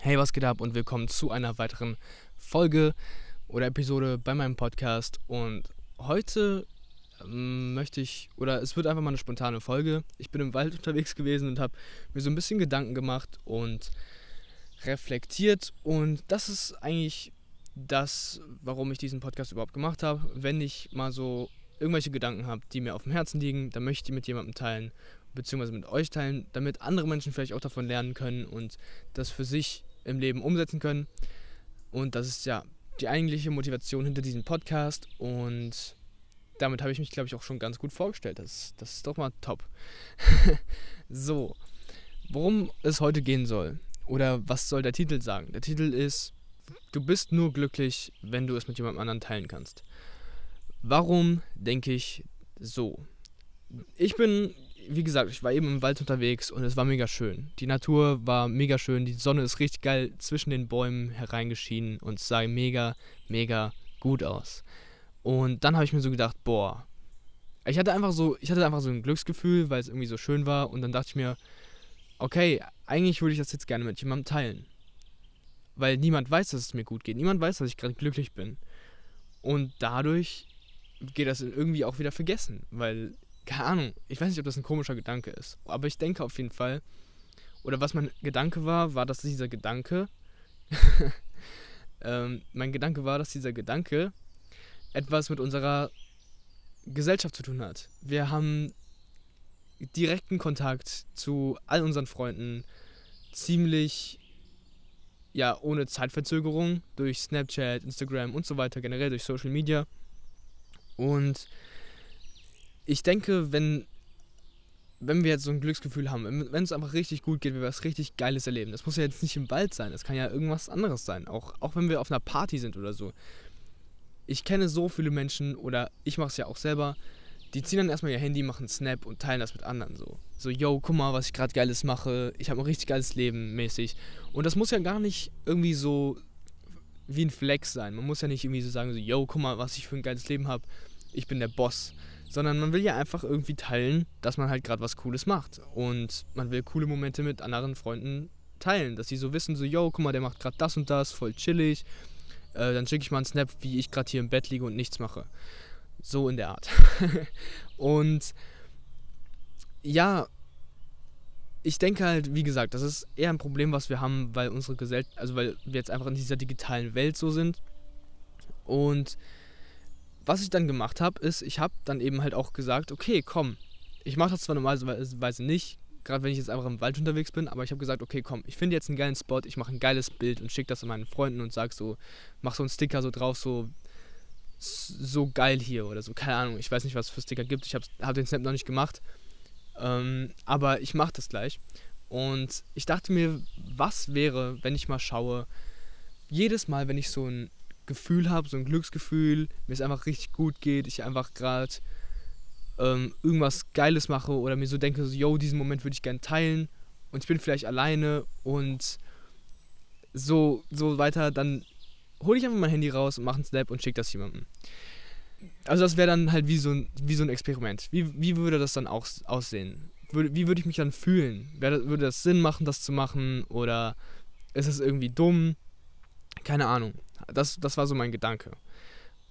Hey, was geht ab und willkommen zu einer weiteren Folge oder Episode bei meinem Podcast. Und heute ähm, möchte ich, oder es wird einfach mal eine spontane Folge. Ich bin im Wald unterwegs gewesen und habe mir so ein bisschen Gedanken gemacht und reflektiert. Und das ist eigentlich das, warum ich diesen Podcast überhaupt gemacht habe. Wenn ich mal so irgendwelche Gedanken habe, die mir auf dem Herzen liegen, dann möchte ich die mit jemandem teilen, beziehungsweise mit euch teilen, damit andere Menschen vielleicht auch davon lernen können und das für sich im Leben umsetzen können. Und das ist ja die eigentliche Motivation hinter diesem Podcast. Und damit habe ich mich, glaube ich, auch schon ganz gut vorgestellt. Das, das ist doch mal top. so, worum es heute gehen soll. Oder was soll der Titel sagen? Der Titel ist, du bist nur glücklich, wenn du es mit jemandem anderen teilen kannst. Warum denke ich so? Ich bin wie gesagt, ich war eben im Wald unterwegs und es war mega schön. Die Natur war mega schön, die Sonne ist richtig geil zwischen den Bäumen hereingeschienen und es sah mega, mega gut aus. Und dann habe ich mir so gedacht, boah, ich hatte einfach so, ich hatte einfach so ein Glücksgefühl, weil es irgendwie so schön war und dann dachte ich mir, okay, eigentlich würde ich das jetzt gerne mit jemandem teilen. Weil niemand weiß, dass es mir gut geht. Niemand weiß, dass ich gerade glücklich bin. Und dadurch geht das irgendwie auch wieder vergessen, weil keine Ahnung, ich weiß nicht, ob das ein komischer Gedanke ist, aber ich denke auf jeden Fall, oder was mein Gedanke war, war, dass dieser Gedanke, ähm, mein Gedanke war, dass dieser Gedanke etwas mit unserer Gesellschaft zu tun hat. Wir haben direkten Kontakt zu all unseren Freunden, ziemlich, ja, ohne Zeitverzögerung, durch Snapchat, Instagram und so weiter, generell durch Social Media. Und ich denke, wenn, wenn wir jetzt so ein Glücksgefühl haben, wenn es einfach richtig gut geht, wir was richtig Geiles erleben, das muss ja jetzt nicht im Wald sein, das kann ja irgendwas anderes sein, auch, auch wenn wir auf einer Party sind oder so. Ich kenne so viele Menschen, oder ich mache es ja auch selber, die ziehen dann erstmal ihr Handy, machen Snap und teilen das mit anderen so. So, yo, guck mal, was ich gerade Geiles mache, ich habe ein richtig geiles Leben mäßig. Und das muss ja gar nicht irgendwie so wie ein Flex sein. Man muss ja nicht irgendwie so sagen, so, yo, guck mal, was ich für ein geiles Leben habe, ich bin der Boss sondern man will ja einfach irgendwie teilen, dass man halt gerade was Cooles macht. Und man will coole Momente mit anderen Freunden teilen, dass sie so wissen, so, yo, guck mal, der macht gerade das und das, voll chillig. Äh, dann schicke ich mal einen Snap, wie ich gerade hier im Bett liege und nichts mache. So in der Art. und ja, ich denke halt, wie gesagt, das ist eher ein Problem, was wir haben, weil unsere Gesellschaft, also weil wir jetzt einfach in dieser digitalen Welt so sind. Und was ich dann gemacht habe, ist, ich habe dann eben halt auch gesagt, okay, komm, ich mache das zwar normalerweise nicht, gerade wenn ich jetzt einfach im Wald unterwegs bin, aber ich habe gesagt, okay, komm, ich finde jetzt einen geilen Spot, ich mache ein geiles Bild und schicke das an meinen Freunden und sage so, mach so einen Sticker so drauf, so so geil hier oder so, keine Ahnung, ich weiß nicht, was es für Sticker gibt, ich habe hab den Snap noch nicht gemacht, ähm, aber ich mache das gleich. Und ich dachte mir, was wäre, wenn ich mal schaue, jedes Mal, wenn ich so ein Gefühl habe, so ein Glücksgefühl, mir es einfach richtig gut geht, ich einfach gerade ähm, irgendwas Geiles mache oder mir so denke, so, yo, diesen Moment würde ich gerne teilen und ich bin vielleicht alleine und so, so weiter, dann hole ich einfach mein Handy raus und mache einen Snap und schicke das jemandem. Also das wäre dann halt wie so ein, wie so ein Experiment. Wie, wie würde das dann auch aussehen? Würde, wie würde ich mich dann fühlen? würde das Sinn machen, das zu machen? Oder ist es irgendwie dumm? Keine Ahnung. Das, das war so mein Gedanke.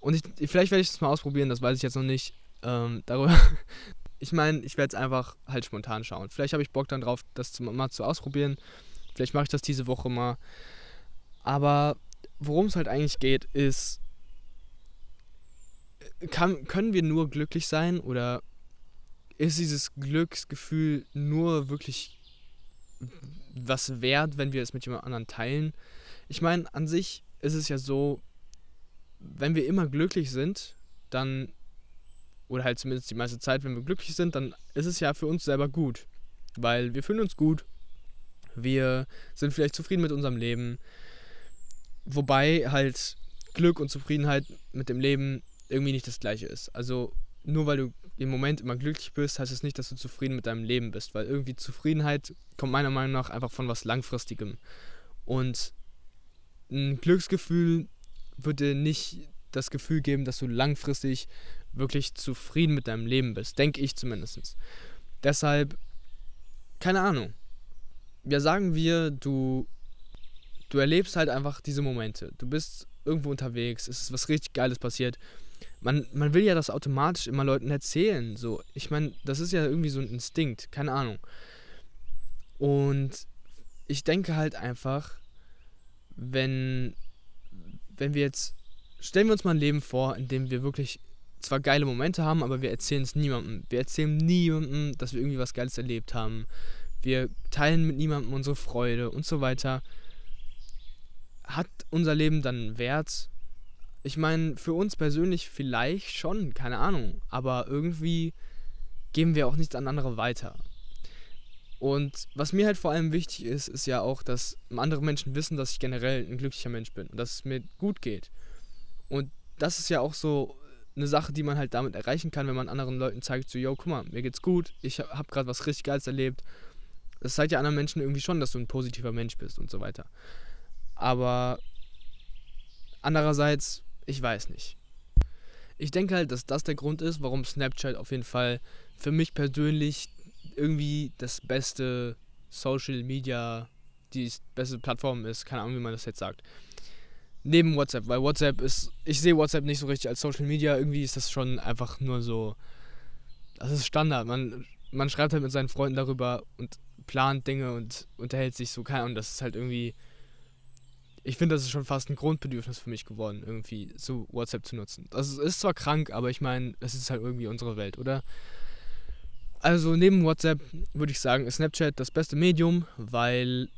Und ich, vielleicht werde ich das mal ausprobieren, das weiß ich jetzt noch nicht. Ähm, darüber. ich meine, ich werde es einfach halt spontan schauen. Vielleicht habe ich Bock dann drauf, das zu, mal zu ausprobieren. Vielleicht mache ich das diese Woche mal. Aber worum es halt eigentlich geht, ist, kann, können wir nur glücklich sein oder ist dieses Glücksgefühl nur wirklich was wert, wenn wir es mit jemand anderem teilen? Ich meine, an sich ist es ja so, wenn wir immer glücklich sind, dann, oder halt zumindest die meiste Zeit, wenn wir glücklich sind, dann ist es ja für uns selber gut. Weil wir fühlen uns gut, wir sind vielleicht zufrieden mit unserem Leben. Wobei halt Glück und Zufriedenheit mit dem Leben irgendwie nicht das gleiche ist. Also nur weil du im Moment immer glücklich bist, heißt es das nicht, dass du zufrieden mit deinem Leben bist, weil irgendwie Zufriedenheit kommt meiner Meinung nach einfach von was Langfristigem. Und ein Glücksgefühl wird dir nicht das Gefühl geben, dass du langfristig wirklich zufrieden mit deinem Leben bist. Denke ich zumindest. Deshalb, keine Ahnung. Ja, sagen wir, du, du erlebst halt einfach diese Momente. Du bist irgendwo unterwegs, es ist was richtig Geiles passiert. Man, man will ja das automatisch immer Leuten erzählen. So, ich meine, das ist ja irgendwie so ein Instinkt, keine Ahnung. Und ich denke halt einfach, wenn, wenn wir jetzt, stellen wir uns mal ein Leben vor, in dem wir wirklich zwar geile Momente haben, aber wir erzählen es niemandem. Wir erzählen niemandem, dass wir irgendwie was Geiles erlebt haben. Wir teilen mit niemandem unsere Freude und so weiter. Hat unser Leben dann Wert? Ich meine, für uns persönlich vielleicht schon, keine Ahnung. Aber irgendwie geben wir auch nichts an andere weiter. Und was mir halt vor allem wichtig ist, ist ja auch, dass andere Menschen wissen, dass ich generell ein glücklicher Mensch bin und dass es mir gut geht. Und das ist ja auch so eine Sache, die man halt damit erreichen kann, wenn man anderen Leuten zeigt, so, yo, guck mal, mir geht's gut, ich habe gerade was richtig Geiles erlebt. Das zeigt ja anderen Menschen irgendwie schon, dass du ein positiver Mensch bist und so weiter. Aber andererseits, ich weiß nicht. Ich denke halt, dass das der Grund ist, warum Snapchat auf jeden Fall für mich persönlich irgendwie das beste Social Media, die beste Plattform ist. Keine Ahnung, wie man das jetzt sagt. Neben WhatsApp, weil WhatsApp ist, ich sehe WhatsApp nicht so richtig als Social Media. Irgendwie ist das schon einfach nur so, das ist Standard. Man, man schreibt halt mit seinen Freunden darüber und plant Dinge und unterhält sich so. Keine Ahnung, das ist halt irgendwie ich finde, das ist schon fast ein Grundbedürfnis für mich geworden, irgendwie so WhatsApp zu nutzen. Das ist zwar krank, aber ich meine, es ist halt irgendwie unsere Welt, oder? Also neben WhatsApp würde ich sagen, ist Snapchat das beste Medium, weil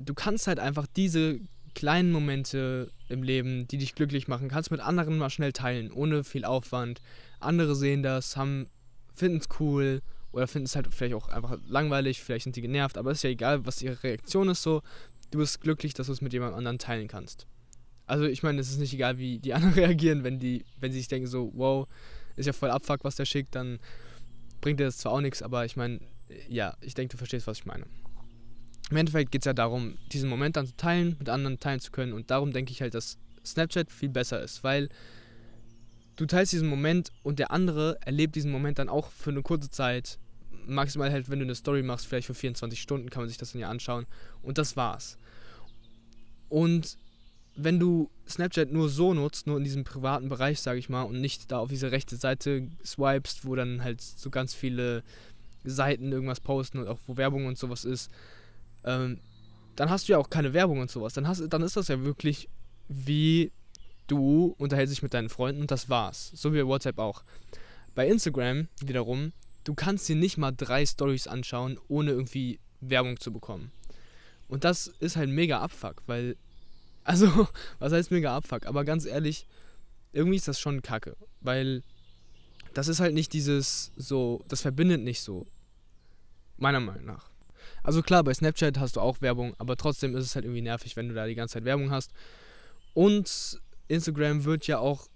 du kannst halt einfach diese kleinen Momente im Leben, die dich glücklich machen, kannst mit anderen mal schnell teilen, ohne viel Aufwand. Andere sehen das, finden es cool oder finden es halt vielleicht auch einfach langweilig, vielleicht sind die genervt, aber ist ja egal, was ihre Reaktion ist so. Du bist glücklich, dass du es mit jemand anderem teilen kannst. Also ich meine, es ist nicht egal, wie die anderen reagieren, wenn die, wenn sie sich denken so, wow, ist ja voll Abfuck, was der schickt, dann bringt dir das zwar auch nichts, aber ich meine, ja, ich denke, du verstehst, was ich meine. Im Endeffekt geht es ja darum, diesen Moment dann zu teilen, mit anderen teilen zu können. Und darum denke ich halt, dass Snapchat viel besser ist, weil du teilst diesen Moment und der andere erlebt diesen Moment dann auch für eine kurze Zeit. Maximal halt, wenn du eine Story machst, vielleicht für 24 Stunden kann man sich das dann ja anschauen. Und das war's. Und wenn du Snapchat nur so nutzt, nur in diesem privaten Bereich, sage ich mal, und nicht da auf diese rechte Seite swipest, wo dann halt so ganz viele Seiten irgendwas posten und auch wo Werbung und sowas ist, ähm, dann hast du ja auch keine Werbung und sowas. Dann, hast, dann ist das ja wirklich wie du unterhältst dich mit deinen Freunden und das war's. So wie bei WhatsApp auch. Bei Instagram wiederum, du kannst dir nicht mal drei Stories anschauen, ohne irgendwie Werbung zu bekommen. Und das ist halt mega Abfuck, weil also, was heißt mega Abfuck? Aber ganz ehrlich, irgendwie ist das schon kacke. Weil das ist halt nicht dieses so, das verbindet nicht so. Meiner Meinung nach. Also klar, bei Snapchat hast du auch Werbung, aber trotzdem ist es halt irgendwie nervig, wenn du da die ganze Zeit Werbung hast. Und Instagram wird ja auch,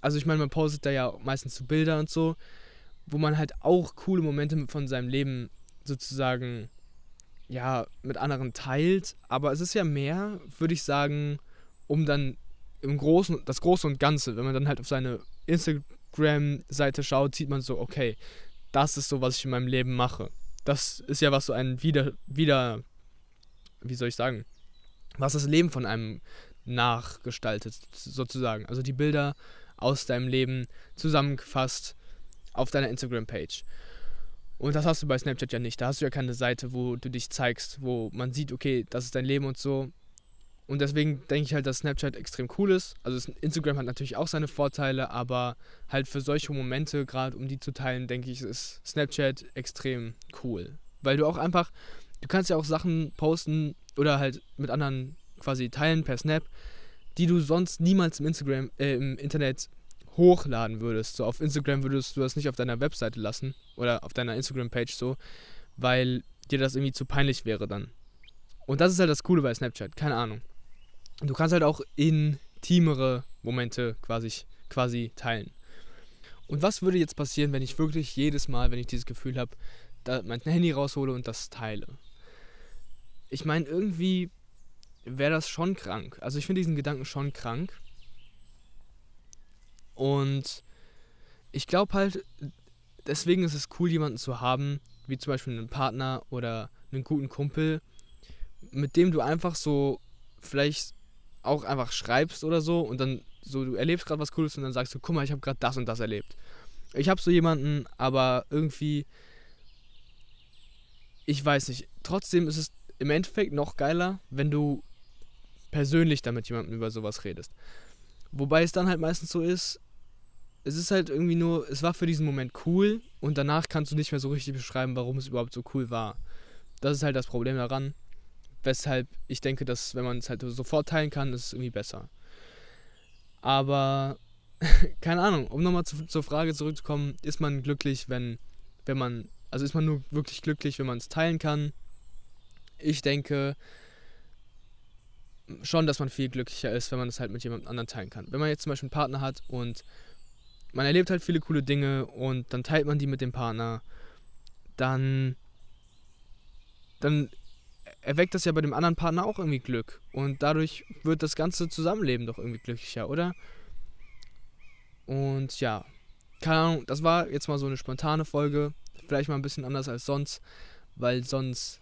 also ich meine, man postet da ja meistens zu so Bilder und so, wo man halt auch coole Momente von seinem Leben sozusagen ja, mit anderen teilt, aber es ist ja mehr, würde ich sagen, um dann im Großen, das Große und Ganze, wenn man dann halt auf seine Instagram-Seite schaut, sieht man so, okay, das ist so, was ich in meinem Leben mache. Das ist ja was so ein wieder, wieder, wie soll ich sagen, was das Leben von einem nachgestaltet, sozusagen. Also die Bilder aus deinem Leben zusammengefasst auf deiner Instagram-Page. Und das hast du bei Snapchat ja nicht. Da hast du ja keine Seite, wo du dich zeigst, wo man sieht, okay, das ist dein Leben und so. Und deswegen denke ich halt, dass Snapchat extrem cool ist. Also Instagram hat natürlich auch seine Vorteile, aber halt für solche Momente, gerade um die zu teilen, denke ich, ist Snapchat extrem cool. Weil du auch einfach, du kannst ja auch Sachen posten oder halt mit anderen quasi teilen per Snap, die du sonst niemals im Instagram, äh, im Internet hochladen würdest. So auf Instagram würdest du das nicht auf deiner Webseite lassen oder auf deiner Instagram-Page so, weil dir das irgendwie zu peinlich wäre dann. Und das ist halt das Coole bei Snapchat, keine Ahnung. Du kannst halt auch intimere Momente quasi, quasi teilen. Und was würde jetzt passieren, wenn ich wirklich jedes Mal, wenn ich dieses Gefühl habe, mein Handy raushole und das teile? Ich meine, irgendwie wäre das schon krank. Also ich finde diesen Gedanken schon krank. Und ich glaube halt, deswegen ist es cool, jemanden zu haben, wie zum Beispiel einen Partner oder einen guten Kumpel, mit dem du einfach so vielleicht auch einfach schreibst oder so und dann so, du erlebst gerade was Cooles und dann sagst du, guck mal, ich habe gerade das und das erlebt. Ich habe so jemanden, aber irgendwie, ich weiß nicht, trotzdem ist es im Endeffekt noch geiler, wenn du persönlich damit jemandem über sowas redest. Wobei es dann halt meistens so ist, es ist halt irgendwie nur, es war für diesen Moment cool und danach kannst du nicht mehr so richtig beschreiben, warum es überhaupt so cool war. Das ist halt das Problem daran, weshalb ich denke, dass wenn man es halt sofort teilen kann, ist es irgendwie besser. Aber keine Ahnung, um nochmal zu, zur Frage zurückzukommen, ist man glücklich, wenn, wenn man, also ist man nur wirklich glücklich, wenn man es teilen kann? Ich denke schon, dass man viel glücklicher ist, wenn man es halt mit jemand anderem teilen kann. Wenn man jetzt zum Beispiel einen Partner hat und man erlebt halt viele coole Dinge und dann teilt man die mit dem Partner, dann, dann erweckt das ja bei dem anderen Partner auch irgendwie Glück. Und dadurch wird das ganze Zusammenleben doch irgendwie glücklicher, oder? Und ja, keine Ahnung, das war jetzt mal so eine spontane Folge. Vielleicht mal ein bisschen anders als sonst, weil sonst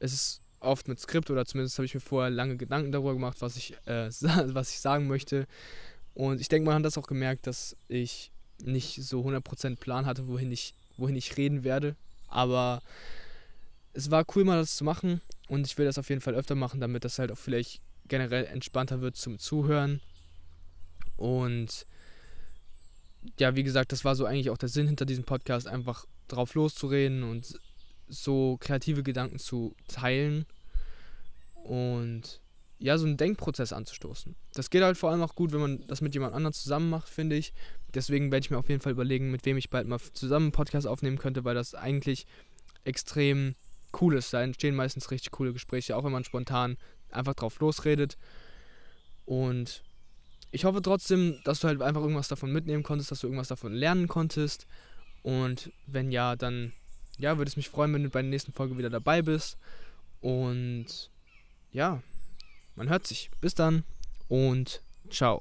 ist es oft mit Skript oder zumindest habe ich mir vorher lange Gedanken darüber gemacht, was ich, äh, was ich sagen möchte. Und ich denke, man hat das auch gemerkt, dass ich nicht so 100% Plan hatte, wohin ich, wohin ich reden werde. Aber es war cool, mal das zu machen. Und ich will das auf jeden Fall öfter machen, damit das halt auch vielleicht generell entspannter wird zum Zuhören. Und ja, wie gesagt, das war so eigentlich auch der Sinn hinter diesem Podcast, einfach drauf loszureden und so kreative Gedanken zu teilen. Und ja, so einen Denkprozess anzustoßen. Das geht halt vor allem auch gut, wenn man das mit jemand anderem zusammen macht, finde ich. Deswegen werde ich mir auf jeden Fall überlegen, mit wem ich bald mal zusammen einen Podcast aufnehmen könnte, weil das eigentlich extrem cool ist. Da entstehen meistens richtig coole Gespräche, auch wenn man spontan einfach drauf losredet. Und ich hoffe trotzdem, dass du halt einfach irgendwas davon mitnehmen konntest, dass du irgendwas davon lernen konntest. Und wenn ja, dann ja, würde es mich freuen, wenn du bei der nächsten Folge wieder dabei bist. Und ja, man hört sich. Bis dann und ciao.